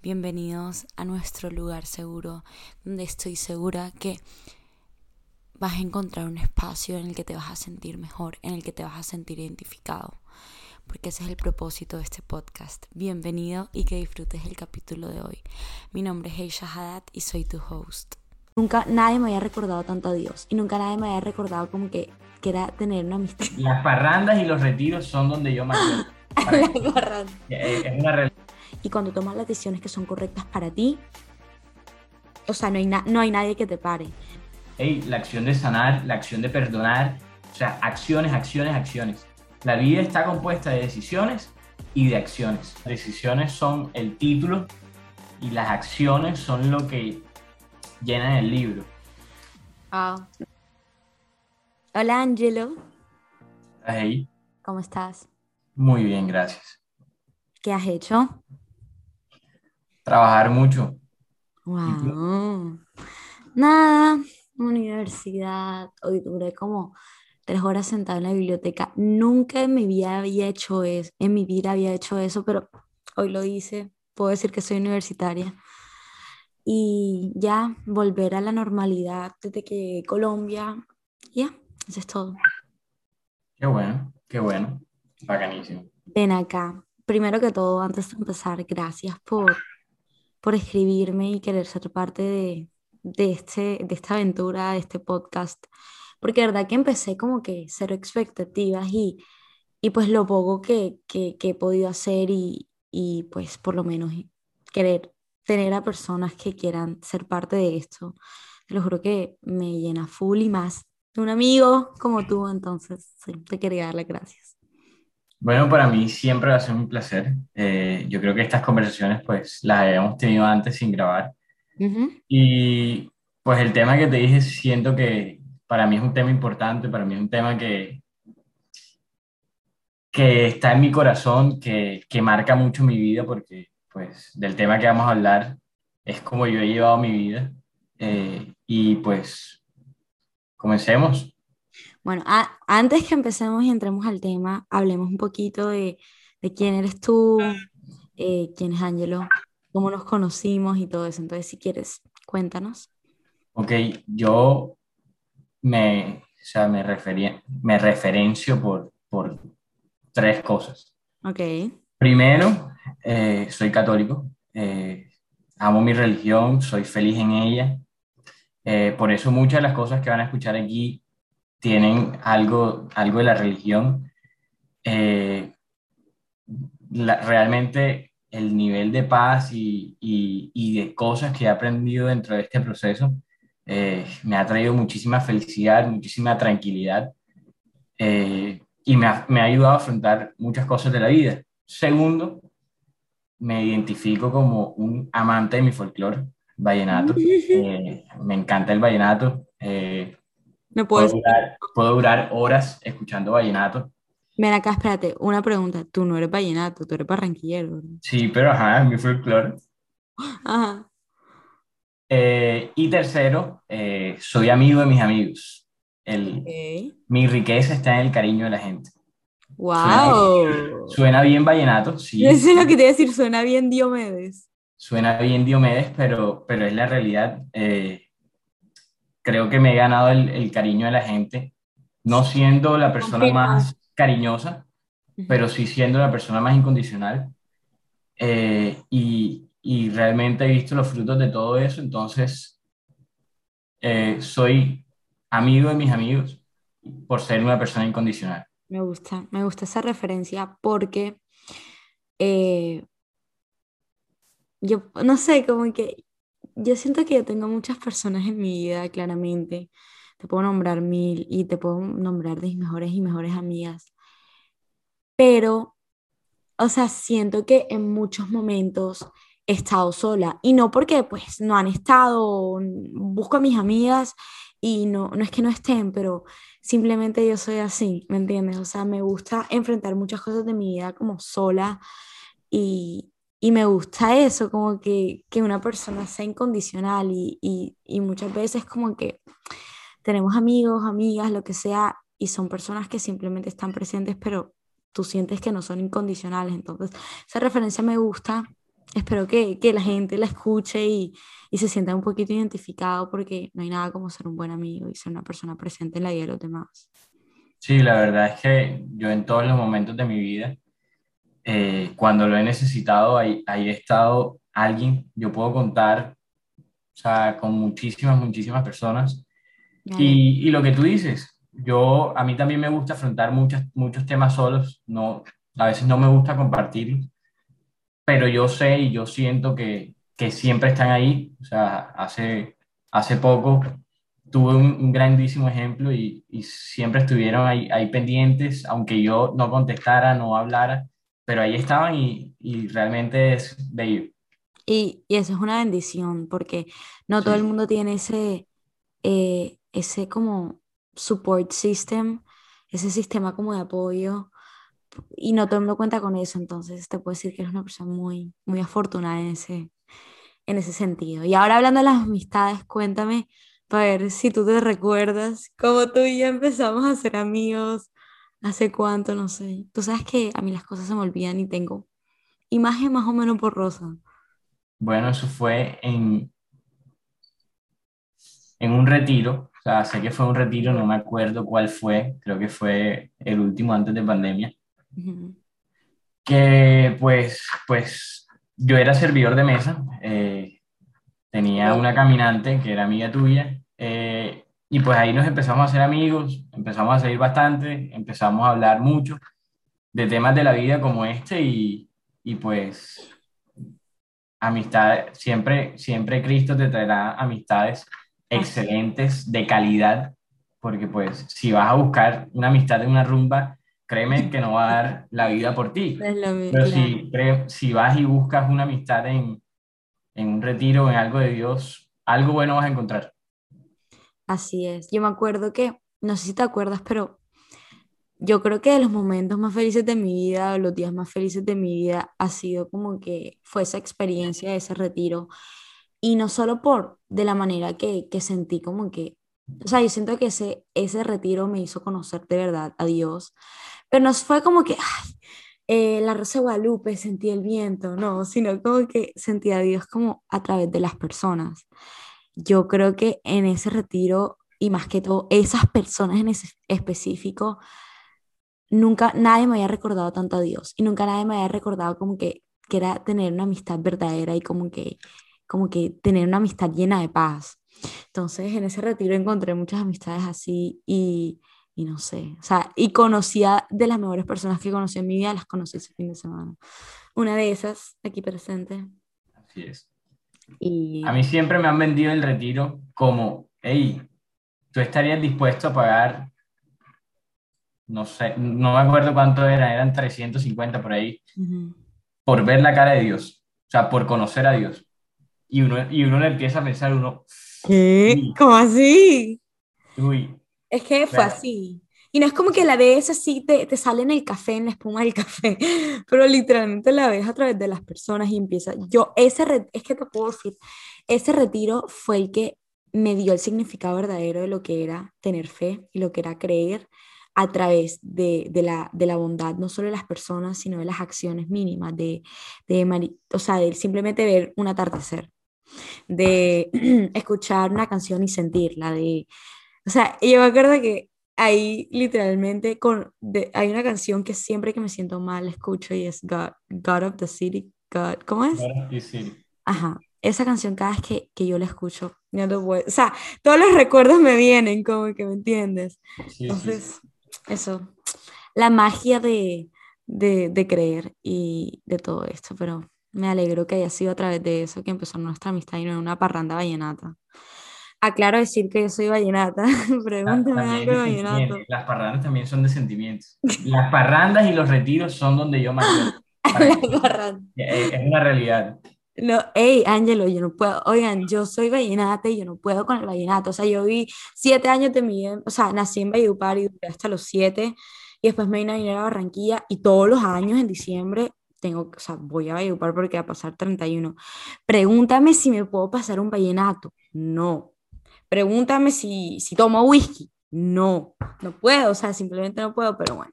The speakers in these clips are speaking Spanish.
Bienvenidos a nuestro lugar seguro, donde estoy segura que vas a encontrar un espacio en el que te vas a sentir mejor, en el que te vas a sentir identificado, porque ese es el propósito de este podcast. Bienvenido y que disfrutes el capítulo de hoy. Mi nombre es Heisha Haddad y soy tu host. Nunca nadie me había recordado tanto a Dios y nunca nadie me había recordado como que, que era tener una amistad. Las parrandas y los retiros son donde yo más... Las parrandas. Es una realidad y cuando tomas las decisiones que son correctas para ti, o sea, no hay, no hay nadie que te pare. Hey, la acción de sanar, la acción de perdonar, o sea, acciones, acciones, acciones. La vida está compuesta de decisiones y de acciones. Decisiones son el título y las acciones son lo que llenan el libro. Hola, Angelo. Hey. ¿Cómo estás? Muy bien, gracias. ¿Qué has hecho? Trabajar mucho. Wow. Nada, universidad. Hoy duré como tres horas sentada en la biblioteca. Nunca en mi vida había hecho eso, en mi vida había hecho eso, pero hoy lo hice. Puedo decir que soy universitaria. Y ya volver a la normalidad desde que llegué a Colombia. Ya, eso es todo. Qué bueno, qué bueno. Bacanísimo. Ven acá. Primero que todo, antes de empezar, gracias por por escribirme y querer ser parte de, de, este, de esta aventura, de este podcast, porque de verdad que empecé como que cero expectativas y, y pues lo poco que, que, que he podido hacer y, y, pues por lo menos querer tener a personas que quieran ser parte de esto. Te lo juro que me llena full y más de un amigo como tú, entonces sí, te quería dar las gracias. Bueno, para mí siempre va a ser un placer. Eh, yo creo que estas conversaciones pues las habíamos tenido antes sin grabar. Y pues el tema que te dije siento que para mí es un tema importante, para mí es un tema que, que está en mi corazón, que, que marca mucho mi vida porque pues del tema que vamos a hablar es como yo he llevado mi vida. Eh, y pues comencemos. Bueno, antes que empecemos y entremos al tema, hablemos un poquito de, de quién eres tú, eh, quién es Angelo, cómo nos conocimos y todo eso. Entonces, si quieres, cuéntanos. Ok, yo me, o sea, me, me referencio por, por tres cosas. Ok. Primero, eh, soy católico, eh, amo mi religión, soy feliz en ella. por eso muchas de las cosas que van a escuchar aquí tienen algo, algo de la religión. Eh, realmente el nivel de paz y, y, de cosas que he aprendido dentro de este proceso eh, me ha traído muchísima felicidad, muchísima tranquilidad eh, y me ha, me ha, ayudado a afrontar muchas cosas de la vida. Segundo, me identifico como un amante de mi folclore vallenato. me encanta el vallenato. Puedo, puedo, durar, horas escuchando vallenato. Ven acá, espérate, una pregunta. Tú no eres vallenato, tú eres barranquillero. Sí, pero ajá, es mi folclore. Ajá. Eh, y tercero, eh, soy amigo de mis amigos. El, Mi riqueza está en el cariño de la gente. ¡Wow! Suena, bien vallenato, sí. Eso es lo que te iba a decir, suena bien Diomedes. Suena bien Diomedes, pero, pero es la realidad. Eh, creo que me he ganado el, cariño de la gente, no siendo la persona más cariñosa, pero sí siendo la persona más incondicional. Eh, y, realmente he visto los frutos de todo eso, entonces eh, soy amigo de mis amigos por ser una persona incondicional. Me gusta, me gusta esa referencia porque eh, yo no sé, como que yo siento que yo tengo muchas personas en mi vida, claramente. Te puedo nombrar mil y te puedo nombrar de mis mejores y mejores amigas. Pero, o sea, siento que en muchos momentos he estado sola. Y no porque pues no han estado, busco a mis amigas y no, no es que no estén, pero simplemente yo soy así, ¿me entiendes? O sea, me gusta enfrentar muchas cosas de mi vida como sola y, y me gusta eso, como que, que una persona sea incondicional y, y, y, muchas veces como que tenemos amigos, amigas, lo que sea, y son personas que simplemente están presentes, pero tú sientes que no son incondicionales. Entonces, esa referencia me gusta. Espero que, que la gente la escuche y, y, se sienta un poquito identificado porque no hay nada como ser un buen amigo y ser una persona presente en la vida de los demás. Sí, la verdad es que yo en todos los momentos de mi vida eh, cuando lo he necesitado, ahí, ahí he estado alguien, yo puedo contar, o sea, con muchísimas, muchísimas personas. Y, y, lo que tú dices, yo, a mí también me gusta afrontar muchos, muchos temas solos, no, a veces no me gusta compartirlos, pero yo sé y yo siento que, que siempre están ahí. O sea, hace, hace poco tuve un, un grandísimo ejemplo y, y, siempre estuvieron ahí, ahí pendientes, aunque yo no contestara, no hablara pero ahí estaban y, y realmente es bello. Y, y, eso es una bendición, porque no todo el mundo tiene ese, eh, ese como support system, ese sistema como de apoyo, y no todo el mundo cuenta con eso, entonces te puedo decir que eres una persona muy, muy afortunada en ese, en ese sentido. Y ahora hablando de las amistades, cuéntame, para ver si tú te recuerdas, cómo tú y yo empezamos a ser amigos, ¿Hace cuánto? No sé. Tú sabes que a mí las cosas se me olvidan y tengo imagen más o menos borrosa. Bueno, eso fue en, en un retiro. O sea, sé que fue un retiro, no me acuerdo cuál fue. Creo que fue el último antes de pandemia. Que pues, pues yo era servidor de mesa. Eh, tenía una caminante que era amiga tuya. Eh, y pues ahí nos empezamos a hacer amigos, empezamos a salir bastante, empezamos a hablar mucho de temas de la vida como este y, y pues amistad, siempre, siempre Cristo te traerá amistades excelentes, de calidad, porque pues si vas a buscar una amistad en una rumba, créeme que no va a dar la vida por ti. Pero si, si vas y buscas una amistad en, en un retiro, en algo de Dios, algo bueno vas a encontrar. Así es. Yo me acuerdo que, no sé si te acuerdas, pero yo creo que de los momentos más felices de mi vida, los días más felices de mi vida, ha sido como que fue esa experiencia, ese retiro. Y no solo por de la manera que, que sentí como que, o sea, yo siento que ese, ese retiro me hizo conocer de verdad a Dios, pero no fue como que, ay, eh, la Rosa de Guadalupe, sentí el viento, no, sino como que sentí a Dios como a través de las personas yo creo que en ese retiro y más que todo esas personas en ese específico, nunca nadie me había recordado tanto a Dios y nunca nadie me había recordado como que, que era tener una amistad verdadera y como que, como que tener una amistad llena de paz. Entonces en ese retiro encontré muchas amistades así y, y no sé, o sea, y conocía de las mejores personas que conocí en mi vida, las conocí ese fin de semana. Una de esas, aquí presente. Así es. A mí siempre me han vendido el retiro como, hey, tú estarías dispuesto a pagar, no sé, no me acuerdo cuánto era, eran 350 por ahí, por ver la cara de Dios, o sea, por conocer a Dios. Y uno, y uno le empieza a pensar, uno... ¿Qué? ¿Cómo así? Uy. Es que fue así. Y no es como que la ves así, te, te sale en el café, en la espuma del café, pero literalmente la ves a través de las personas y empieza. Yo, ese, es que te puedo decir, ese retiro fue el que me dio el significado verdadero de lo que era tener fe y lo que era creer a través de, de, la, de la bondad, no solo de las personas, sino de las acciones mínimas, de, de, o sea, de simplemente ver un atardecer, de escuchar una canción y sentirla, de, o sea, yo me acuerdo que ahí literalmente con, hay una canción que siempre que me siento mal escucho y es God, God of the City, God, ¿cómo es? God of the City. Ajá, esa canción cada vez que, que yo la escucho, o sea, todos los recuerdos me vienen, como que me entiendes. Entonces, eso, la magia de, de, de creer y de todo esto, pero me alegro que haya sido a través de eso que empezó nuestra amistad y no en una parranda vallenata. Aclaro decir que yo soy vallenata. Pregúntame algo de vallenato. Las parrandas también son de sentimientos. Las parrandas y los retiros son donde yo más. es una realidad. No, hey, Ángelo, yo no puedo. Oigan, yo soy vallenata y yo no puedo con el vallenato. O sea, yo vi siete años de mi vida, o sea, nací en Valledupar y duré hasta los siete. Y después me vine a venir a Barranquilla y todos los años en diciembre tengo, o sea, voy a Valledupar porque va a pasar 31. Pregúntame si me puedo pasar un vallenato. No. Pregúntame si, si tomo whisky. No, no puedo, o sea, simplemente no puedo, pero bueno.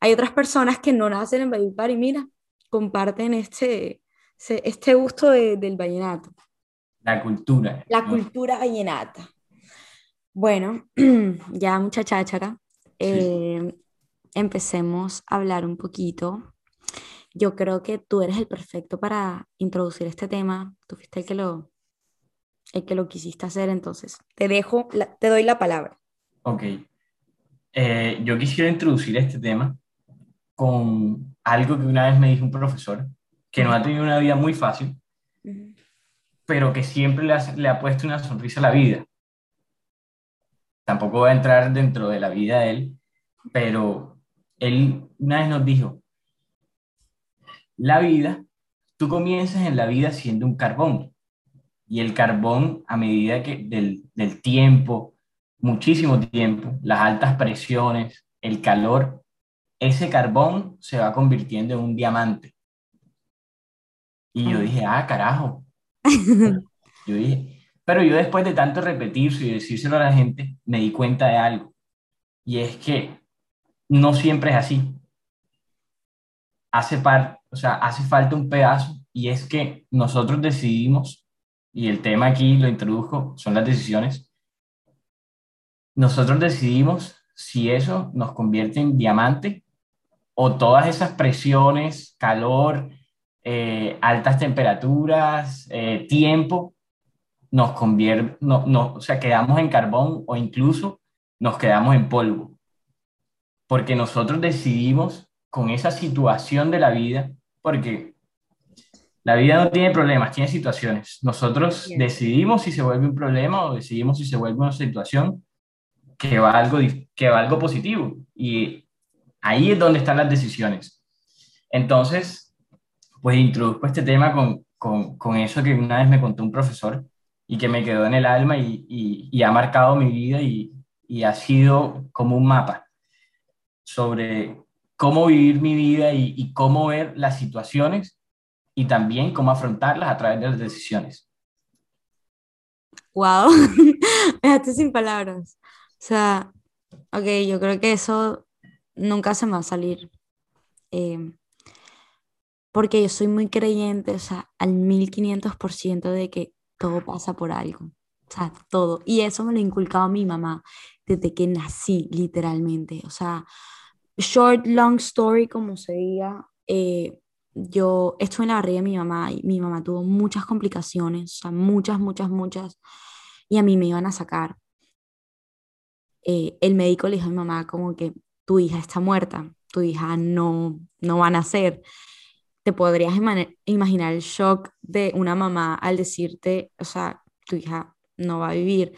Hay otras personas que no nacen en Valledupar y mira, comparten este, este gusto del vallenato. La cultura. La cultura vallenata. Bueno, ya mucha cháchara. Eh, empecemos a hablar un poquito. Yo creo que tú eres el perfecto para introducir este tema. Tú fuiste el que lo, el que lo quisiste hacer, entonces te dejo, te doy la palabra. Ok. Eh, yo quisiera introducir este tema con algo que una vez me dijo un profesor, que no ha tenido una vida muy fácil, pero que siempre le ha, le ha, puesto una sonrisa a la vida. Tampoco voy a entrar dentro de la vida de él, pero él una vez nos dijo, la vida, tú comienzas en la vida siendo un carbón, y el carbón a medida que del, del tiempo, muchísimo tiempo, las altas presiones, el calor, ese carbón se va convirtiendo en un diamante. Y yo dije, ah, carajo. yo dije, pero yo después de tanto repetirse y decírselo a la gente, me di cuenta de algo. Y es que no siempre es así. Hace, par, o sea, hace falta un pedazo y es que nosotros decidimos, y el tema aquí lo introduzco, son las decisiones, nosotros decidimos si eso nos convierte en diamante o todas esas presiones, calor, eh, altas temperaturas, eh, tiempo, nos convierte, no, no, o sea, quedamos en carbón o incluso nos quedamos en polvo. Porque nosotros decidimos con esa situación de la vida, porque la vida no tiene problemas, tiene situaciones. Nosotros decidimos si se vuelve un problema o decidimos si se vuelve una situación que va algo, que va algo positivo. Y Ahí es donde están las decisiones. Entonces, pues introduzco este tema con, con, con eso que una vez me contó un profesor y que me quedó en el alma y, y, ha marcado mi vida y, y, ha sido como un mapa sobre cómo vivir mi vida y, cómo ver las situaciones y también cómo afrontarlas a través de las decisiones. Wow, me dejaste sin palabras. O sea, ok, yo creo que eso nunca se me va a salir. Em, porque yo soy muy creyente, o sea, al 1500% de que todo pasa por algo. O sea, todo. Y eso me lo ha inculcado mi mamá desde que nací, literalmente. O sea, short, long story, como se diga. Eh, yo estuve en la barriga de mi mamá y mi mamá tuvo muchas complicaciones, o sea, muchas, muchas, muchas. Y a mí me iban a sacar. Eh, el médico le dijo a mi mamá como que tu hija está muerta, tu hija no, no va a nacer. Te podrías imaginar el shock de una mamá al decirte, o sea, tu hija no va a vivir.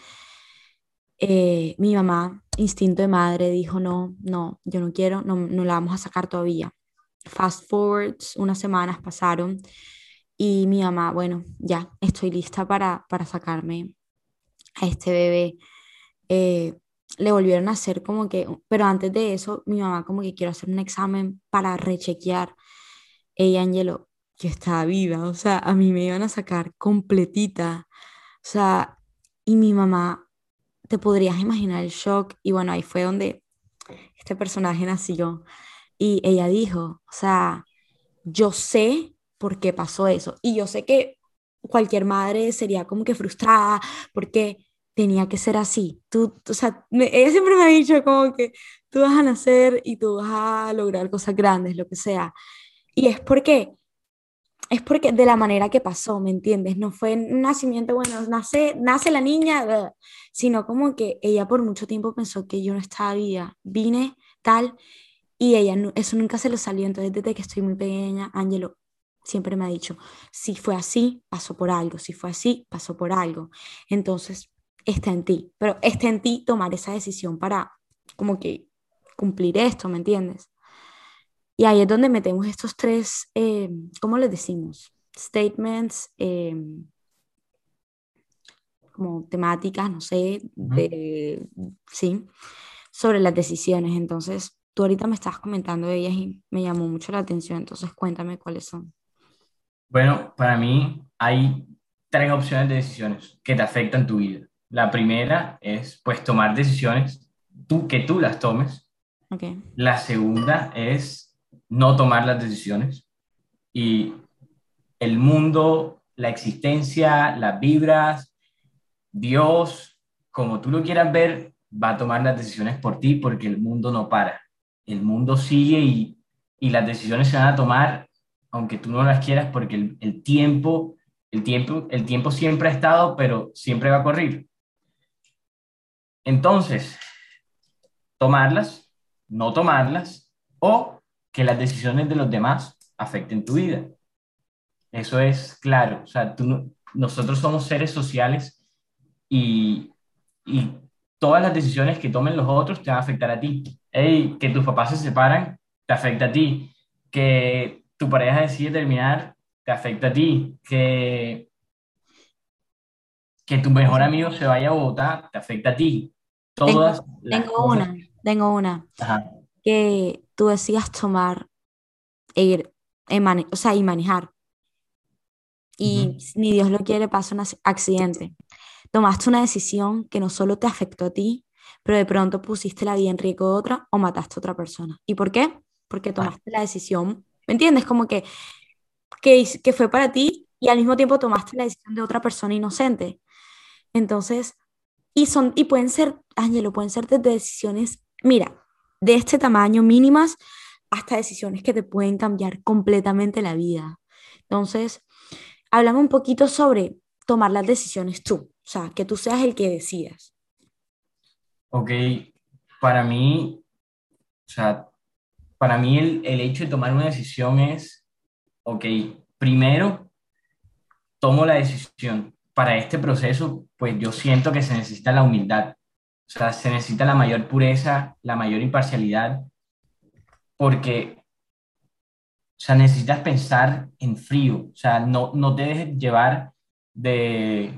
Eh, mi mamá, instinto de madre, dijo, no, no, yo no quiero, no, no la vamos a sacar todavía. Fast forwards, unas semanas pasaron y mi mamá, bueno, ya estoy lista para, para sacarme a este bebé. Eh, le volvieron a hacer como que, pero antes de eso, mi mamá como que quiero hacer un examen para rechequear. Ella, Angelo, que estaba viva, o sea, a mí me iban a sacar completita, o sea, y mi mamá, te podrías imaginar el shock, y bueno, ahí fue donde este personaje nació, y ella dijo, o sea, yo sé por qué pasó eso, y yo sé que cualquier madre sería como que frustrada, porque tenía que ser así. Tú, o sea, ella siempre me ha dicho como que tú vas a nacer y tú vas a lograr cosas grandes, lo que sea. Y es porque, es porque de la manera que pasó, ¿me entiendes? No fue un nacimiento, bueno, nace, nace la niña, sino como que ella por mucho tiempo pensó que yo no estaba viva. Vine tal y ella, eso nunca se lo salió. Entonces, desde que estoy muy pequeña, Ángelo siempre me ha dicho, si fue así, pasó por algo, si fue así, pasó por algo. Entonces, está en ti, pero está en ti tomar esa decisión para como que cumplir esto, ¿me entiendes? Y ahí es donde metemos estos tres, eh, ¿cómo les decimos? statements em, como temáticas, no sé, de, sí, sobre las decisiones. Entonces, tú ahorita me estás comentando de ellas y me llamó mucho la atención, entonces cuéntame cuáles son. Bueno, para mí hay tres opciones de decisiones que te afectan tu vida. La primera es, pues, tomar decisiones, tú, que tú las tomes. Okay. La segunda es no tomar las decisiones. Y el mundo, la existencia, las vibras, Dios, como tú lo quieras ver, va a tomar las decisiones por ti porque el mundo no para. El mundo sigue y, y las decisiones se van a tomar aunque tú no las quieras porque el, tiempo, el tiempo, el tiempo siempre ha estado, pero siempre va a correr. Entonces, tomarlas, no tomarlas o que las decisiones de los demás afecten tu vida. Eso es claro. O sea, tú, nosotros somos seres sociales y, y todas las decisiones que tomen los otros te van a afectar a ti. Hey, que tus papás se separan, te afecta a ti. Que tu pareja decide terminar, te afecta a ti. Que, que tu mejor amigo se vaya a Bogotá, te afecta a ti. Todas tengo, una, tengo una. Que tú decías tomar, ir, o sea, y manejar y ni Dios lo quiere, pasa un accidente. Tomaste una decisión que no solo te afectó a ti, pero de pronto pusiste la vida en riesgo de otra o mataste a otra persona. ¿Y por qué? Porque tomaste la decisión, ¿me entiendes? Como que, que, que fue para ti y al mismo tiempo tomaste la decisión de otra persona inocente. Entonces, y, son, y pueden ser, Ángelo, pueden ser desde decisiones, mira, de este tamaño mínimas hasta decisiones que te pueden cambiar completamente la vida. Entonces, háblame un poquito sobre tomar las decisiones tú, o sea, que tú seas el que decidas. Ok, para mí, o sea, para mí el, el hecho de tomar una decisión es, ok, primero tomo la decisión. Para este proceso, pues yo siento que se necesita la humildad, o sea, se necesita la mayor pureza, la mayor imparcialidad, porque o sea, necesitas pensar en frío, o sea, no, no te dejes llevar de,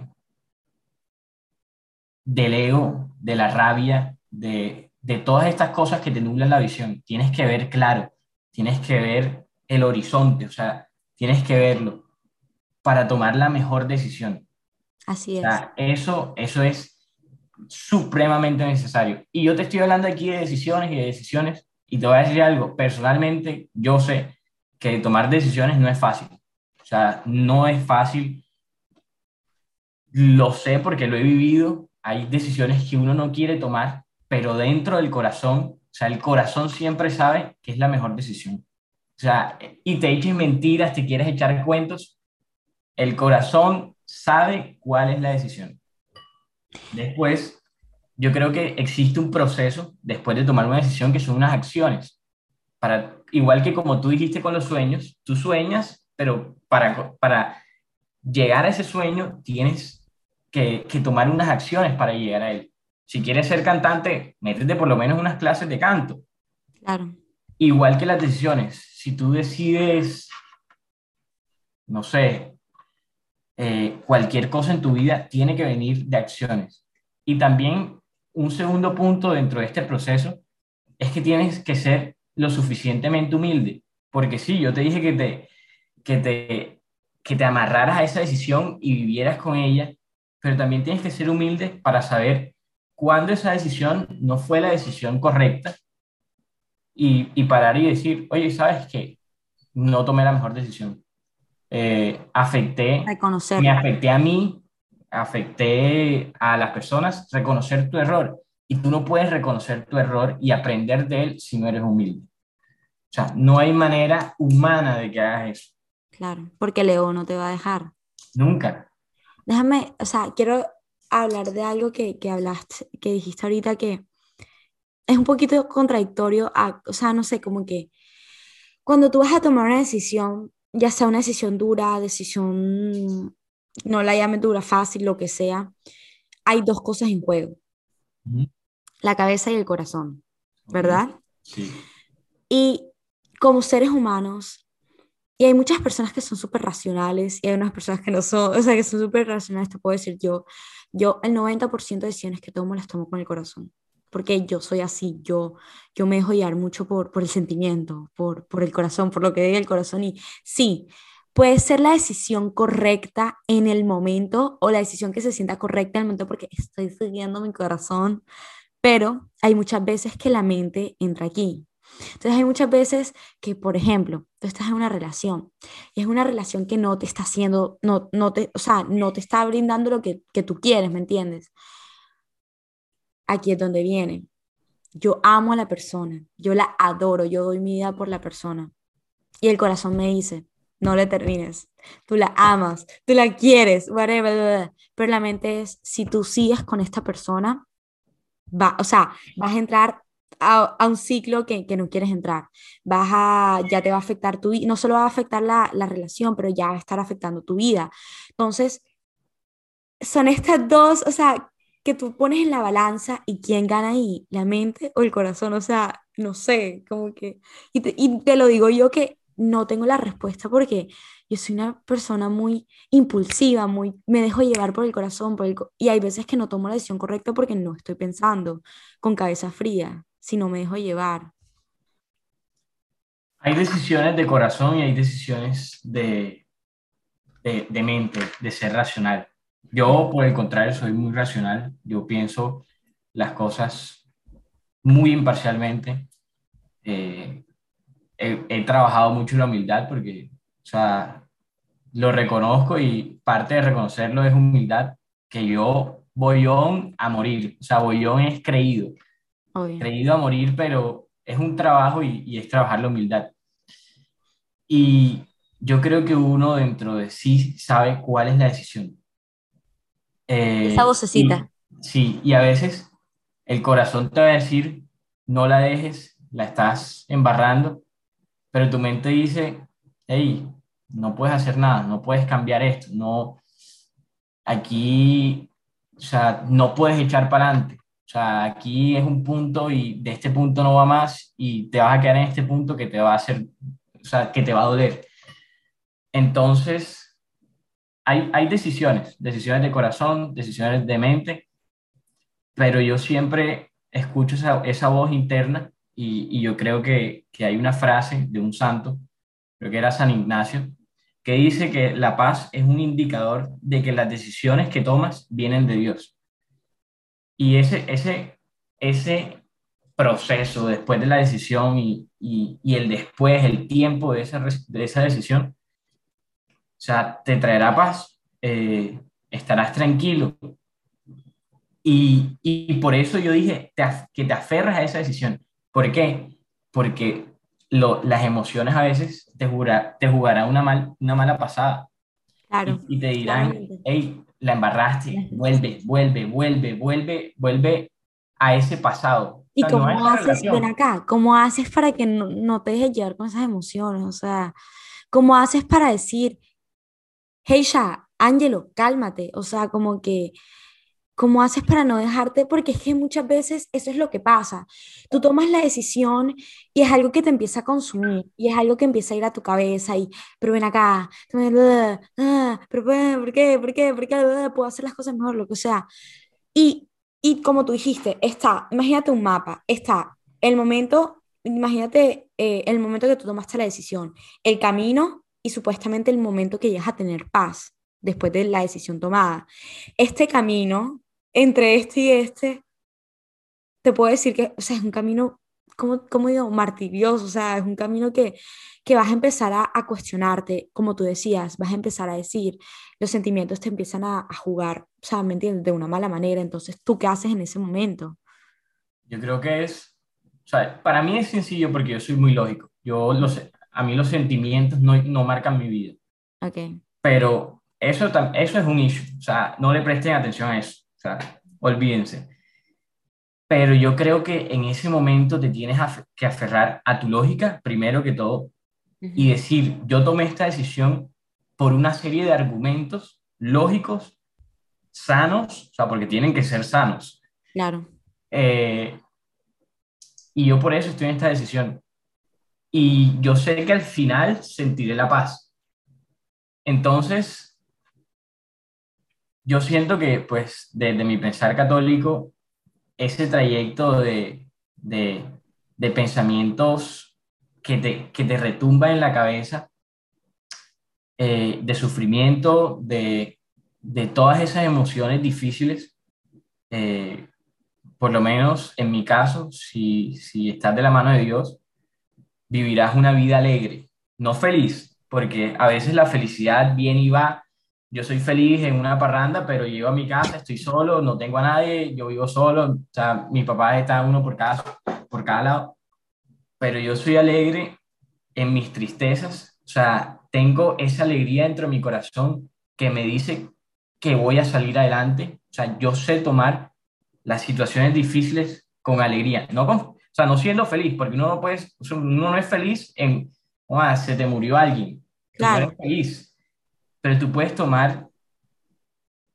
del ego, de la rabia, de, de todas estas cosas que te nublan la visión. Tienes que ver claro, tienes que ver el horizonte, o sea, tienes que verlo para tomar la mejor decisión. Así es. O sea, eso, eso es supremamente necesario. Y yo te estoy hablando aquí de decisiones y de decisiones, y te voy a decir algo, personalmente yo sé que tomar decisiones no es fácil. O sea, no es fácil. Lo sé porque lo he vivido. Hay decisiones que uno no quiere tomar, pero dentro del corazón, o sea, el corazón siempre sabe que es la mejor decisión. O sea, y te eches mentiras, te quieres echar cuentos, el corazón sabe cuál es la decisión. Después, yo creo que existe un proceso después de tomar una decisión que son unas acciones. Para igual que como tú dijiste con los sueños, tú sueñas, pero para, para llegar a ese sueño tienes que, que tomar unas acciones para llegar a él. Si quieres ser cantante, métete por lo menos unas clases de canto. Claro. Igual que las decisiones, si tú decides, no sé, eh, cualquier cosa en tu vida tiene que venir de acciones. Y también un segundo punto dentro de este proceso es que tienes que ser lo suficientemente humilde. Porque sí, yo te dije que te, que te, que te amarraras a esa decisión y vivieras con ella, pero también tienes que ser humilde para saber cuándo esa decisión no fue la decisión correcta y, y parar y decir, oye, ¿sabes qué? No tomé la mejor decisión. Eh, afecté, me afecté a mí, afecté a las personas, reconocer tu error y tú no puedes reconocer tu error y aprender de él si no eres humilde. O sea, no hay manera humana de que hagas eso. Claro, porque el ego no te va a dejar. Nunca. Déjame, o sea, quiero hablar de algo que, que hablaste, que dijiste ahorita que es un poquito contradictorio, a, o sea, no sé, como que cuando tú vas a tomar una decisión, ya sea una decisión dura, decisión, no la llames dura, fácil, lo que sea, hay dos cosas en juego la cabeza y el corazón, ¿verdad? Sí. Y como seres humanos, y hay muchas personas que son súper racionales y hay unas personas que no son, o sea, que son súper racionales, te puedo decir yo. Yo el 90% de decisiones que tomo las tomo con el corazón, porque yo soy así, yo, yo me dejo llevar mucho por, por el sentimiento, por, por el corazón, por lo que diga el corazón. Y sí, puede ser la decisión correcta en el momento o la decisión que se sienta correcta en el momento porque estoy siguiendo mi corazón, pero hay muchas veces que la mente entra aquí. Entonces hay muchas veces que, por ejemplo, tú estás en una relación y es una relación que no te está haciendo, no, no te, o sea, no te está brindando lo que, que tú quieres, ¿me entiendes? Aquí es donde viene. Yo amo a la persona, yo la adoro, yo doy mi vida por la persona. Y el corazón me dice, no le termines. Tú la amas, tú la quieres, whatever, pero la mente es, si tú sigues con esta persona, va, o sea, vas a entrar a, un ciclo que, que, no quieres entrar. Vas a, ya te va a afectar tu vida, no solo va a afectar la, la relación, pero ya va a estar afectando tu vida. Entonces, son estas dos, o sea, que tú pones en la balanza y quién gana ahí, la mente o el corazón, o sea, no sé, como que, y te, y te lo digo yo que no tengo la respuesta porque yo soy una persona muy impulsiva, muy, me dejo llevar por el corazón, por el, y hay veces que no tomo la decisión correcta porque no estoy pensando con cabeza fría, sino me dejo llevar. Hay decisiones de corazón y hay decisiones de, de, de mente, de ser racional. Yo, por el contrario, soy muy racional. Yo pienso las cosas muy imparcialmente. Eh, he, trabajado mucho la humildad porque, o sea, lo reconozco y parte de reconocerlo es humildad, que yo voy a morir, o sea, bollón es creído, creído a morir, pero es un trabajo y, y, es trabajar la humildad. Y yo creo que uno dentro de sí sabe cuál es la decisión. Eh, Esa vocecita. sí, y a veces el corazón te va a decir, no la dejes, la estás embarrando, pero tu mente dice, hey, no puedes hacer nada, no puedes cambiar esto, no, aquí, o sea, no puedes echar para adelante. Sea, aquí es un punto y de este punto no va más y te vas a quedar en este punto que te va a hacer, o sea, que te va a doler. Entonces, hay, hay decisiones, decisiones de corazón, decisiones de mente, pero yo siempre escucho esa, esa voz interna y, yo creo que, que, hay una frase de un santo, creo que era San Ignacio, que dice que la paz es un indicador de que las decisiones que tomas vienen de Dios. Y ese, ese, ese proceso después de la decisión y, y, y el después, el tiempo de esa, de esa decisión, o sea, te traerá paz, eh, estarás tranquilo. Y, y, por eso yo dije que te aferras a esa decisión. ¿Por qué? Porque las emociones a veces te, jura, te jugarán una, mal, una mala pasada. Claro. Y, te dirán, hey, la embarraste, vuelve, vuelve, vuelve, vuelve, vuelve a ese pasado. ¿Y cómo haces, ven acá, cómo haces para que no, no, te dejes llevar con esas emociones? O sea, ¿cómo haces para decir, hey, ya, Ángelo, cálmate? O sea, como que ¿Cómo haces para no dejarte? Porque es que muchas veces eso es lo que pasa. Tú tomas la decisión y es algo que te empieza a consumir y es algo que empieza a ir a tu cabeza y, pero ven acá, ah, pero ¿por qué? ¿Por qué? ¿Por qué? Puedo hacer las cosas mejor, lo que sea. Y, y como tú dijiste, está, imagínate un mapa, está el momento, imagínate eh, el momento que tú tomaste la decisión, el camino y supuestamente el momento que llegas a tener paz después de la decisión tomada. Este camino entre este y este, te puedo decir que, o sea, es un camino, como, como digo, martirioso, o sea, es un camino que, que vas a empezar a, a, cuestionarte, como tú decías, vas a empezar a decir, los sentimientos te empiezan a, a jugar, o sea, ¿me entiendes? De una mala manera, entonces, ¿tú qué haces en ese momento? Yo creo que es, o sea, para mí es sencillo porque yo soy muy lógico, yo lo sé, a mí los sentimientos no, no marcan mi vida. Ok. Pero eso, eso es un issue, o sea, no le presten atención a eso sea, olvídense. Pero yo creo que en ese momento te tienes que aferrar a tu lógica, primero que todo, y decir, yo tomé esta decisión por una serie de argumentos lógicos, sanos, o sea, porque tienen que ser sanos. Claro. Eh, y yo por eso estoy en esta decisión. y yo sé que al final sentiré la paz. Entonces, yo siento que, pues, desde mi pensar católico, ese trayecto de, de, pensamientos que te, que te retumba en la cabeza, eh, de sufrimiento, de, de, todas esas emociones difíciles, eh, por lo menos en mi caso, si, si estás de la mano de Dios, vivirás una vida alegre, no feliz, porque a veces la felicidad viene y va. Yo soy feliz en una parranda, pero llego a mi casa, estoy solo, no tengo a nadie, yo vivo solo, o sea, mi papá está uno por cada, por cada lado, pero yo soy alegre en mis tristezas, o sea, tengo esa alegría dentro de mi corazón que me dice que voy a salir adelante, o sea, yo sé tomar las situaciones difíciles con alegría, no con o sea, no siendo feliz, porque uno no, puede, uno no es feliz en, oh, se te murió alguien. Claro. no eres feliz, pero tú puedes tomar,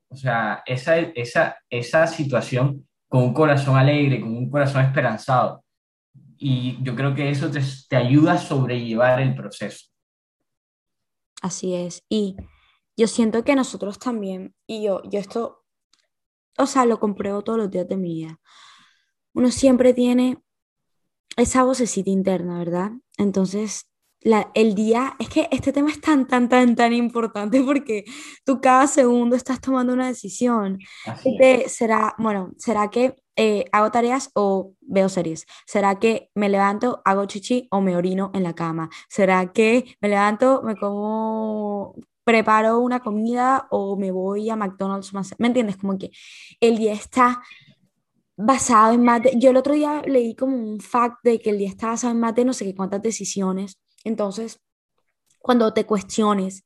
o sea, esa, esa, esa situación con un corazón alegre, con un corazón esperanzado. Y yo creo que eso te, te ayuda a sobrellevar el proceso. Así es. Y yo siento que nosotros también, y yo, yo esto, o sea, lo compruebo todos los días de mi vida. Uno siempre tiene esa vocecita interna, ¿verdad? Entonces, la, el día, es que este tema es tan, tan, tan, tan importante porque tú cada segundo estás tomando una decisión. será, bueno, ¿será que eh, hago tareas o veo series? ¿Será que me levanto, hago chichi o me orino en la cama? ¿Será que me levanto, me como, preparo una comida o me voy a McDonald's? ¿Me entiendes? Como que el día está basado en más de, yo el otro día leí como un fact de que el día está basado en más de no sé qué cuántas decisiones. Entonces, cuando te cuestiones,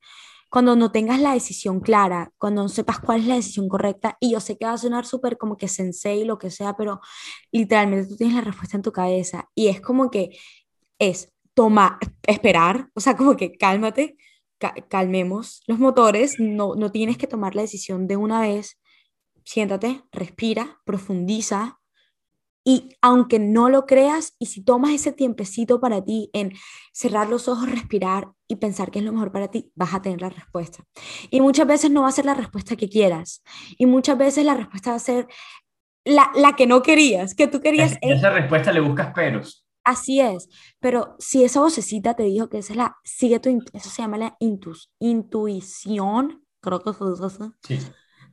cuando no tengas la decisión clara, cuando no sepas cuál es la decisión correcta, y yo sé que va a sonar súper como que sensei, lo que sea, pero literalmente tú tienes la respuesta en tu cabeza y es como que es toma, esperar, o sea, como que cálmate, calmemos los motores, no, no tienes que tomar la decisión de una vez, siéntate, respira, profundiza y aunque no lo creas y si tomas ese tiempecito para ti en cerrar los ojos, respirar y pensar que es lo mejor para ti, vas a tener la respuesta. Y muchas veces no va a ser la respuesta que quieras y muchas veces la respuesta va a ser la, la que no querías, que tú querías. esa respuesta le buscas peros. Así es, pero si esa vocecita te dijo que esa es la, sigue tu, eso se llama la intuición, creo que Sí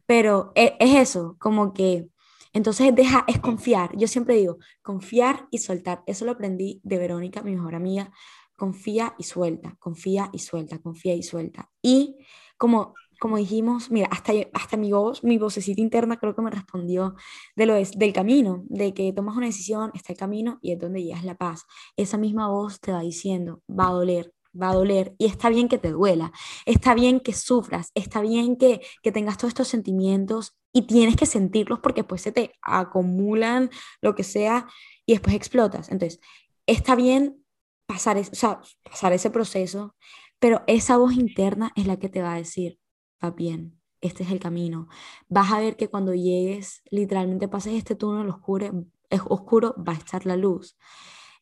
pero e, es, eso, como que entonces deja, es confiar. Yo siempre digo, confiar y soltar. Eso lo aprendí de Verónica, mi mejor amiga. Confía y suelta, confía y suelta, confía y suelta. Y como, como dijimos, mira, hasta, hasta mi voz, mi vocecita interna creo que me respondió de lo es, del camino, de que tomas una decisión, está el camino y es donde llegas la paz. Esa misma voz te va diciendo, va a doler, va a doler y está bien que te duela, está bien que sufras, está bien que, que tengas todos estos sentimientos y tienes que sentirlos porque después se te acumulan, lo que sea, y después explotas. Entonces, está bien pasar, pasar ese proceso, pero esa voz interna es la que te va a decir, va bien, este es el camino. Vas a ver que cuando llegues, literalmente pases este túnel oscuro, es oscuro, va a estar la luz.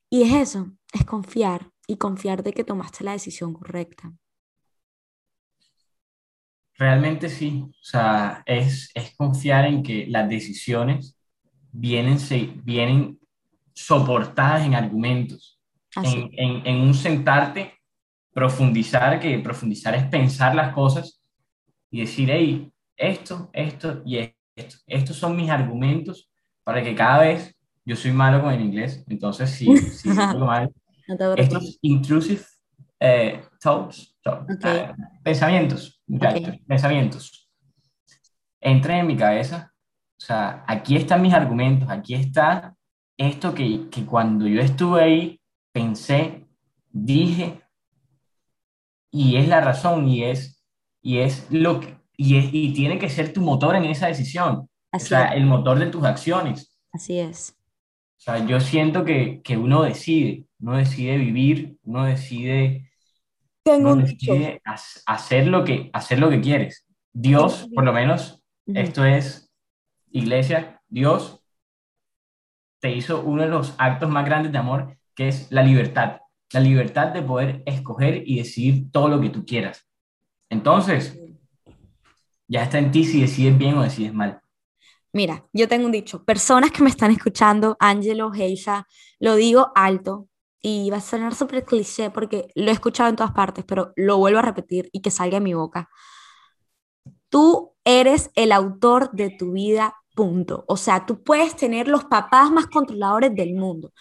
Y es eso, es confiar y confiar de que tomaste la decisión correcta. Realmente sí, o sea, es, es confiar en que las decisiones vienen, se, vienen soportadas en argumentos, en, en, en, un sentarte, profundizar, que profundizar es pensar las cosas y decir, hey, esto, esto y esto, estos son mis argumentos para que cada vez yo soy malo con el inglés, entonces si, si mal, estos intrusive eh, thoughts, eh, pensamientos, pensamientos, entren en mi cabeza. O sea, aquí están mis argumentos, aquí está esto que, que cuando yo estuve ahí, pensé, dije, y es la razón, y es, y es lo que, y, es, y tiene que ser tu motor en esa decisión. o sea, el motor de tus acciones. Así es. O sea, yo siento que, que uno decide, uno decide vivir, uno decide, uno decide hacer, lo que, hacer lo que quieres. Dios, por lo menos, esto es iglesia, Dios te hizo uno de los actos más grandes de amor, que es la libertad. la libertad de poder escoger y decidir todo lo que tú quieras. Entonces, ya está en ti si decides bien o decides mal. Mira, yo tengo un dicho, personas que me están escuchando, Angelo, Heisha, lo digo alto y va a sonar súper cliché porque lo he escuchado en todas partes, pero lo vuelvo a repetir y que salga de mi boca. Tú eres el autor de tu vida, punto. O sea, tú puedes tener los papás más controladores del mundo.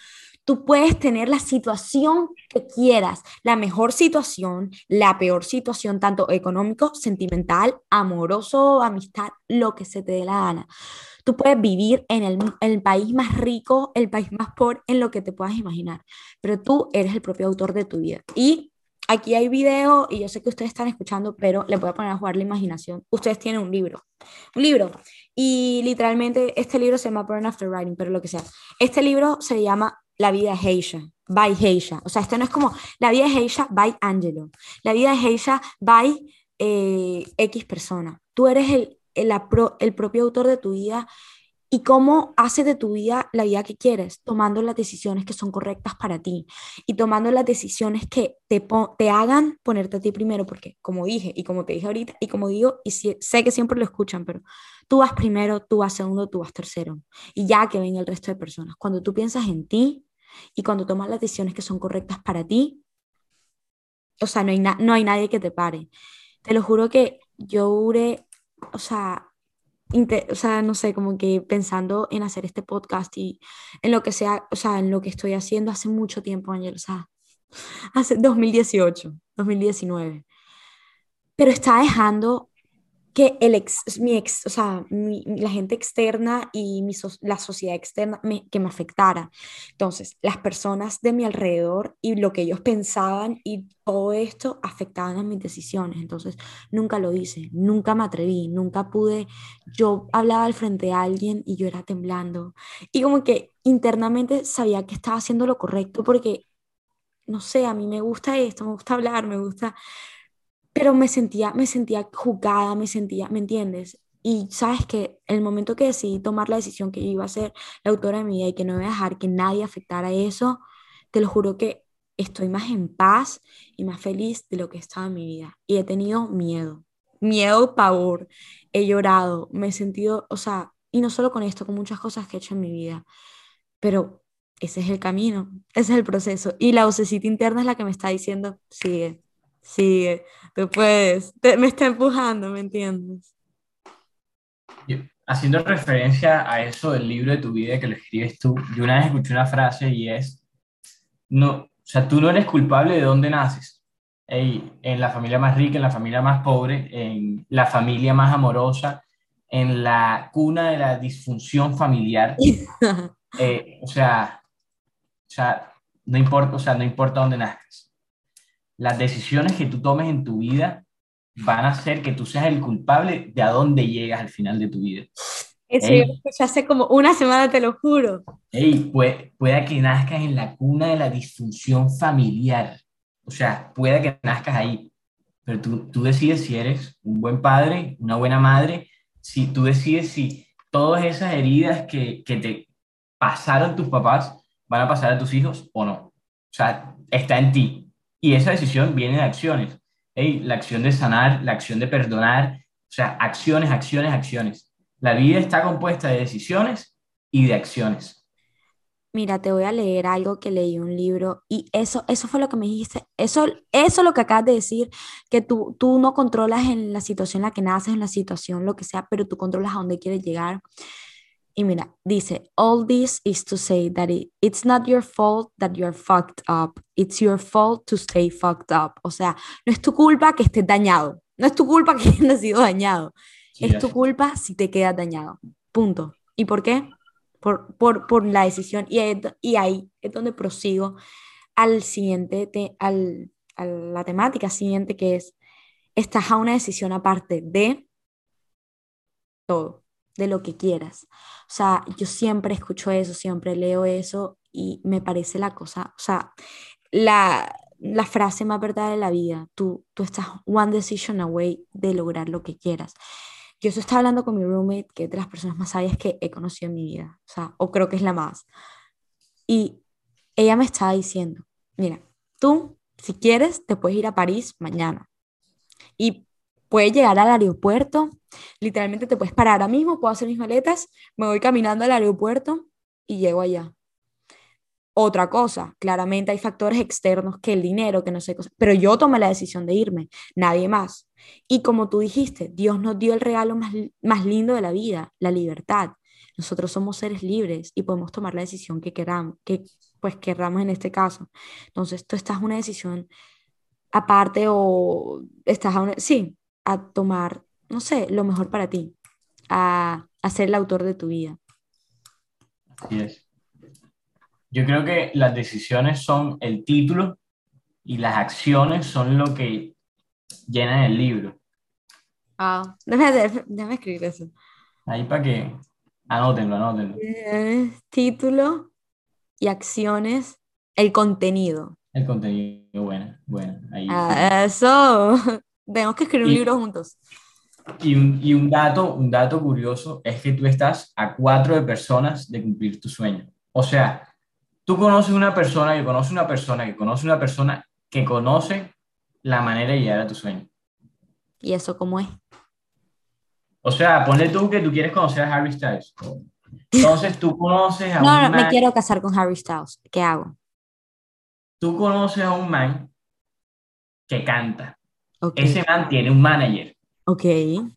Tú puedes tener la situación que quieras, la mejor situación, la peor situación, tanto económico, sentimental, amoroso, amistad, lo que se te dé la gana. Tú puedes vivir en el, el, país más rico, el país más pobre, en lo que te puedas imaginar, pero tú eres el propio autor de tu vida. Y aquí hay video y yo sé que ustedes están escuchando, pero le voy a poner a jugar la imaginación. Ustedes tienen un libro, un libro, y literalmente este libro se llama Burn After Writing, pero lo que sea. Este libro se llama La vida de Heisha, by Heisha. O sea, esto no es como La vida de Heisha by Angelo. La vida de Heisha by eh, X persona. Tú eres el, el, el propio autor de tu vida y cómo haces de tu vida la vida que quieres, tomando las decisiones que son correctas para ti y tomando las decisiones que te, te hagan ponerte a ti primero, porque como dije y como te dije ahorita y como digo, y sé que siempre lo escuchan, pero tú vas primero, tú vas segundo, tú vas tercero y ya que ven el resto de personas. Cuando tú piensas en ti y cuando tomas las decisiones que son correctas para ti, o sea, no hay, no hay nadie que te pare. Te lo juro que yo duré, o sea, o sea, no sé, como que pensando en hacer este podcast y en lo que sea, o sea, en lo que estoy haciendo hace mucho tiempo, Ángel, o sea, hace 2018, 2019. Pero está dejando que el ex, mi ex, o sea, la gente externa y mi la sociedad externa que me afectara. Entonces, las personas de mi alrededor y lo que ellos pensaban y todo esto afectaban a mis decisiones. Entonces, nunca lo hice, nunca me atreví, nunca pude. Yo hablaba al frente de alguien y yo era temblando. Y como que internamente sabía que estaba haciendo lo correcto porque, no sé, a mí me gusta esto, me gusta hablar, me gusta pero me sentía, me sentía juzgada, me sentía, ¿me entiendes? Y sabes que el momento que decidí tomar la decisión que iba a ser la autora de mi vida y que no iba a dejar que nadie afectara eso, te lo juro que estoy más en paz y más feliz de lo que estaba en mi vida. Y he tenido miedo, miedo, pavor, he llorado, me he sentido, o sea, y no solo con esto, con muchas cosas que he hecho en mi vida, pero ese es el camino, ese es el proceso. Y la vocecita interna es la que me está diciendo, sigue, sigue, tú puedes, me está empujando, ¿me entiendes? haciendo referencia a eso del libro de tu vida que lo escribes tú, yo una vez escuché una frase y es, no, o sea, tú no eres culpable de dónde naces. en la familia más rica, en la familia más pobre, en la familia más amorosa, en la cuna de la disfunción familiar. Eh, o, sea, o sea, no importa, o sea, no importa dónde nazcas las decisiones que tú tomes en tu vida van a hacer que tú seas el culpable de a dónde llegas al final de tu vida. Eso ya hace como una semana, te lo juro. Ey, puede, pueda que nazcas en la cuna de la disfunción familiar. O sea, pueda que nazcas ahí. Pero tú, tú decides si eres un buen padre, una buena madre, si tú decides si todas esas heridas que, que te pasaron tus papás van a pasar a tus hijos o no. O sea, está en ti. Y esa decisión viene de acciones. la acción de sanar, la acción de perdonar, o sea, acciones, acciones, acciones. La vida está compuesta de decisiones y de acciones. Mira, te voy a leer algo que leí un libro y eso, eso fue lo que me dijiste. Eso, eso lo que acabas de decir, que tú, tú no controlas en la situación en la que naces, en la situación, lo que sea, pero tú controlas a dónde quieres llegar. Y mira, dice, all this is to say that it, it's not your fault that you're fucked up, it's your fault to stay fucked up. O sea, no es tu culpa que estés dañado, no es tu culpa que hayas sido dañado, es tu culpa si te quedas dañado. Punto. ¿Y por qué? Por, por, por la decisión. Y, y ahí es donde prosigo al siguiente, te, al, a la temática siguiente que es, estás a una decisión aparte de todo de lo que quieras. O sea, yo siempre escucho eso, siempre leo eso y me parece la cosa, o sea, la, la frase más verdad de la vida, tú, tú estás one decision away de lograr lo que quieras. Yo eso estaba hablando con mi roommate, que es de las personas más sabias que he conocido en mi vida, o sea, o creo que es la más. Y ella me estaba diciendo, mira, tú, si quieres, te puedes ir a París mañana. Y puedes llegar al aeropuerto, literalmente te puedes parar ahora mismo, puedo hacer mis maletas, me voy caminando al aeropuerto y llego allá. Otra cosa, claramente hay factores externos que el dinero, que no sé, cosa, pero yo tomé la decisión de irme, nadie más. Y como tú dijiste, Dios nos dio el regalo más, más lindo de la vida, la libertad. Nosotros somos seres libres y podemos tomar la decisión que queramos, que pues querramos en este caso. Entonces, tú estás una decisión aparte o estás a sí, a tomar, no sé, lo mejor para ti, a, a ser el autor de tu vida. Así es. Yo creo que las decisiones son el título y las acciones son lo que llenan el libro. Ah, déjame, escribir eso. Ahí para que anótenlo, anótenlo. Eh, título y acciones, el contenido. El contenido, bueno, bueno. Ahí, ah, eso. Tenemos que escribir un libro juntos. Y un, y un, dato, un dato curioso es que tú estás a cuatro de personas de cumplir tu sueño. O sea, tú conoces una persona que conoce una persona que conoce una persona que conoce la manera de llegar a tu sueño. ¿Y eso cómo es? O sea, ponle tú que tú quieres conocer a Harry Styles. Entonces tú conoces a un man... No, me quiero casar con Harry Styles. ¿Qué hago? Tú conoces a un man que canta. Ese man tiene un manager. Ok.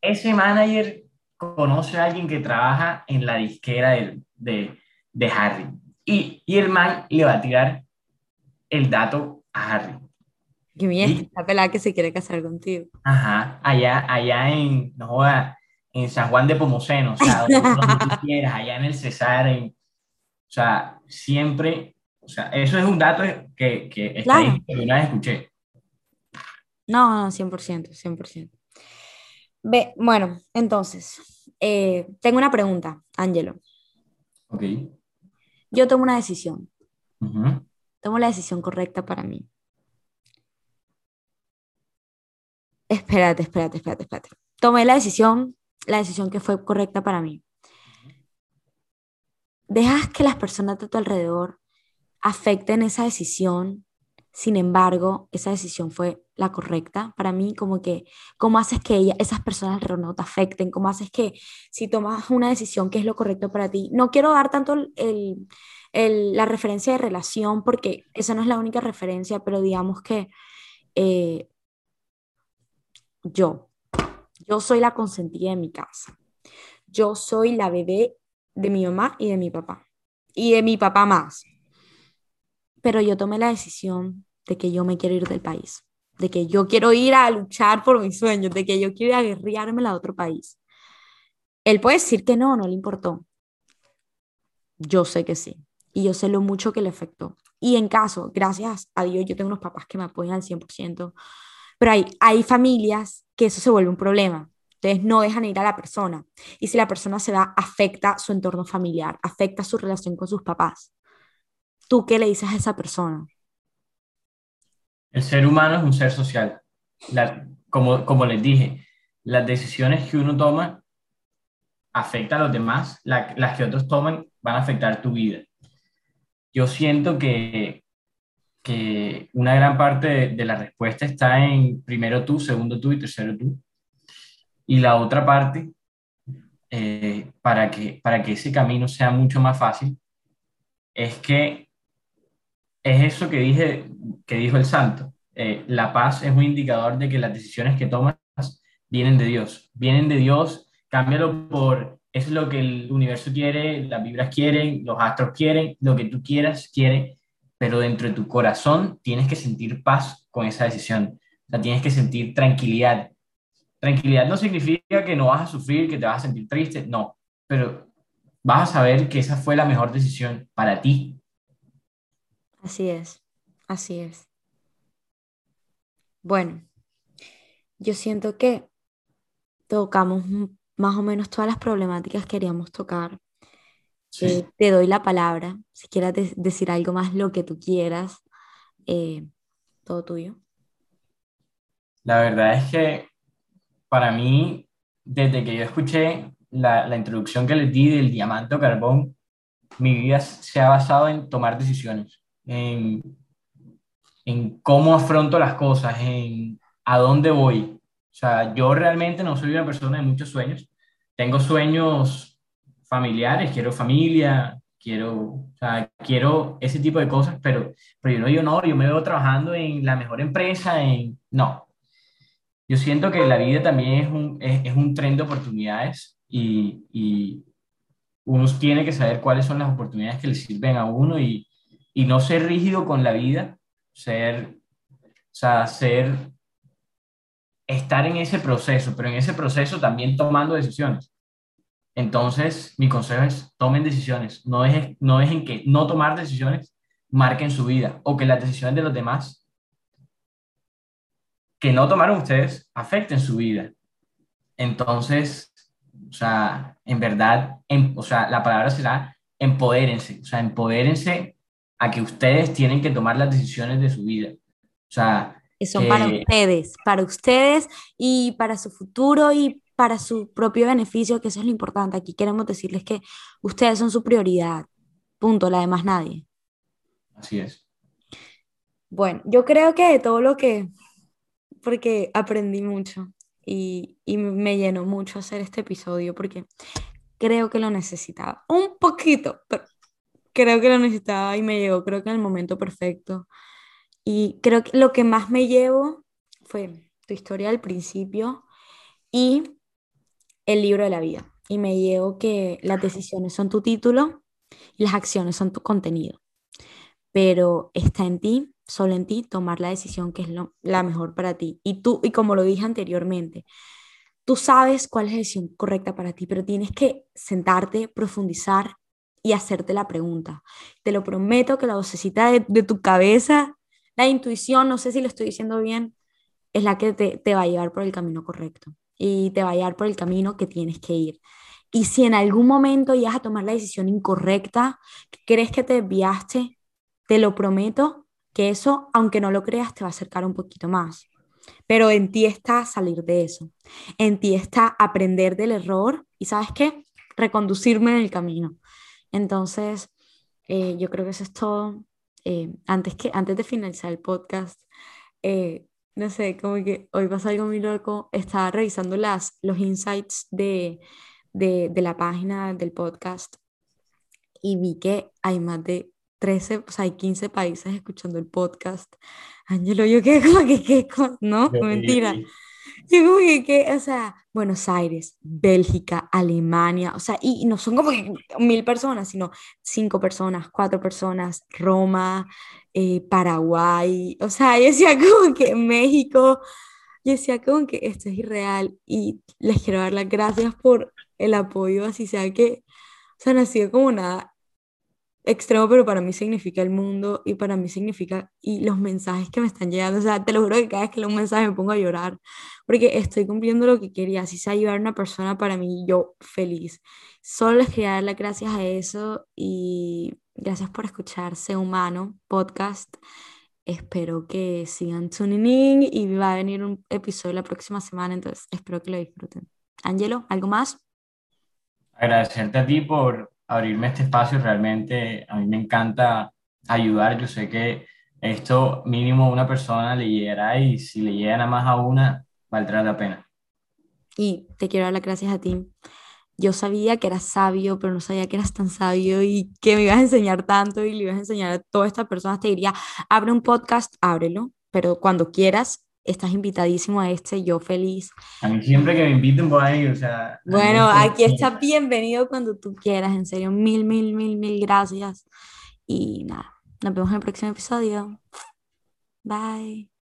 Ese manager conoce a alguien que trabaja en la disquera de, de, de Harry. Y, y el man le va a tirar el dato a Harry. Qué bien, la pelada que se quiere casar contigo. Ajá, allá, allá en, no en San Juan de Pomoceno, o sea, donde, tú quieras, allá en el Cesar, en, o sea, siempre, o sea, eso es un dato que, que, claro. que una vez escuché. No, no, 100%, 100%. Ve, bueno, entonces, eh, tengo una pregunta, Ángelo. Ok yo tomo una decisión. Tomo la decisión correcta para mí. Espérate, espérate, espérate, espérate. Tomé la decisión, la decisión que fue correcta para mí. Dejas que las personas de tu alrededor afecten esa decisión, sin embargo, esa decisión fue la correcta para mí, como que, ¿cómo haces que ella, esas personas no te afecten? ¿Cómo haces que si tomas una decisión que es lo correcto para ti? No quiero dar tanto el, el, la referencia de relación, porque esa no es la única referencia, pero digamos que eh, yo, yo soy la consentida de mi casa. Yo soy la bebé de mi mamá y de mi papá. Y de mi papá más. Pero yo tomé la decisión de que yo me quiero ir del país de que yo quiero ir a luchar por mis sueños, de que yo quiero ir a a otro país. Él puede decir que no, no le importó. Yo sé que sí. Y yo sé lo mucho que le afectó. Y en caso, gracias a Dios, yo tengo unos papás que me apoyan al 100%, pero hay, hay familias que eso se vuelve un problema. Entonces no dejan ir a la persona. Y si la persona se va, afecta su entorno familiar, afecta su relación con sus papás. ¿Tú qué le dices a esa persona? El ser humano es un ser social. como, como les dije, las decisiones que uno toma afectan a los demás, las que otros toman van a afectar tu vida. Yo siento que, que una gran parte de, la respuesta está en primero tú, segundo tú y tercero tú. Y la otra parte, eh, para, que, para que ese camino sea mucho más fácil, es que es eso que, dije, que dijo el santo. Eh, la paz es un indicador de que las decisiones que tomas vienen de Dios. Vienen de Dios, cámbialo por, es lo que el universo quiere, las vibras quieren, los astros quieren, lo que tú quieras quiere, pero dentro de tu corazón tienes que sentir paz con esa decisión. O tienes que sentir tranquilidad. Tranquilidad no significa que no vas a sufrir, que te vas a sentir triste, no, pero vas a saber que esa fue la mejor decisión para ti, Así es, así es. Bueno, yo siento que tocamos más o menos todas las problemáticas que queríamos tocar. Eh, te doy la palabra, si quieres decir algo más, lo que tú quieras, eh, todo tuyo. La verdad es que para mí, desde que yo escuché la, la introducción que les di del diamante o carbón, mi vida se ha basado en tomar decisiones en, en cómo afronto las cosas, en a dónde voy. O sea, yo realmente no soy una persona de muchos sueños. Tengo sueños familiares, quiero familia, quiero, o sea, quiero ese tipo de cosas, pero, pero yo no digo, no, yo me veo trabajando en la mejor empresa, en... No. Yo siento que la vida también es un, es, es un tren de oportunidades y, y, uno tiene que saber cuáles son las oportunidades que le sirven a uno y, y no ser rígido con la vida, ser, o sea, ser, estar en ese proceso, pero en ese proceso también tomando decisiones. Entonces, mi consejo es, tomen decisiones, no dejen, no dejen que no tomar decisiones marquen su vida o que las decisiones de los demás que no tomaron ustedes afecten su vida. Entonces, o sea, en verdad, en, o sea, la palabra será empodérense, o sea, empodérense a que ustedes tienen que tomar las decisiones de su vida. O sea, que son para ustedes, para ustedes y para su futuro y para su propio beneficio, que eso es lo importante. Aquí queremos decirles que ustedes son su prioridad. Punto, la de más nadie. Así es. Bueno, yo creo que de todo lo que, porque aprendí mucho y, y me llenó mucho hacer este episodio porque creo que lo necesitaba. Un poquito, pero creo que lo necesitaba y me llegó, creo que en el momento perfecto. Y creo que lo que más me llevo fue tu historia al principio y el libro de la vida. Y me llevo que las decisiones son tu título y las acciones son tu contenido. Pero está en ti, solo en ti, tomar la decisión que es lo, la mejor para ti. Y tú, y como lo dije anteriormente, tú sabes cuál es la decisión correcta para ti, pero tienes que sentarte, profundizar y hacerte la pregunta. Te lo prometo que la vocecita de, de tu cabeza, la intuición, no sé si lo estoy diciendo bien, es la que te, te va a llevar por el camino correcto y te va a llevar por el camino que tienes que ir. Y si en algún momento llegas a tomar la decisión incorrecta, crees que te desviaste, te lo prometo que eso, aunque no lo creas, te va a acercar un poquito más. Pero en ti está salir de eso. En ti está aprender del error y, ¿sabes qué? Reconducirme en el camino. Entonces, eh, yo creo que eso es todo. Eh, antes, que, antes de finalizar el podcast, eh, no sé, como que hoy pasa algo muy loco. Estaba revisando las, los insights de, de, de la página del podcast y vi que hay más de 13, o sea, hay 15 países escuchando el podcast. Ángelo, yo qué, como que, qué, no, mentira. Yo como que, o sea, Buenos Aires, Bélgica, Alemania, o sea, y, no son como mil personas, sino cinco personas, cuatro personas, Roma, eh, Paraguay, o sea, yo decía como que México, yo decía como que esto es irreal y les quiero dar las gracias por el apoyo, así sea que, o sea, no ha sido como nada extremo, pero para mí significa el mundo y para mí significa y los mensajes que me están llegando. O sea, te lo juro que cada vez que leo un mensaje me pongo a llorar porque estoy cumpliendo lo que quería. Si se ayudar a una persona, para mí, yo feliz. Solo les quería dar las gracias a eso y gracias por escuchar Sé Humano podcast. Espero que sigan tuning in y va a venir un episodio la próxima semana, entonces espero que lo disfruten. Angelo, ¿algo más? Agradecerte a ti por abrirme este espacio. Realmente a mí me encanta ayudar. Yo sé que esto mínimo una persona le llegará y si le llega nada más a una, valdrá la pena. Y te quiero dar las gracias a ti. Yo sabía que eras sabio, pero no sabía que eras tan sabio y que me ibas a enseñar tanto y le ibas a enseñar a todas estas personas. Te diría, abre un podcast, ábrelo, pero cuando quieras, estás invitadísimo a este, yo feliz. A mí siempre que me inviten voy a ir, o sea... Bueno, aquí estás bienvenido cuando tú quieras, en serio, mil, mil, mil, mil gracias. Y nada, nos vemos en el próximo episodio. Bye.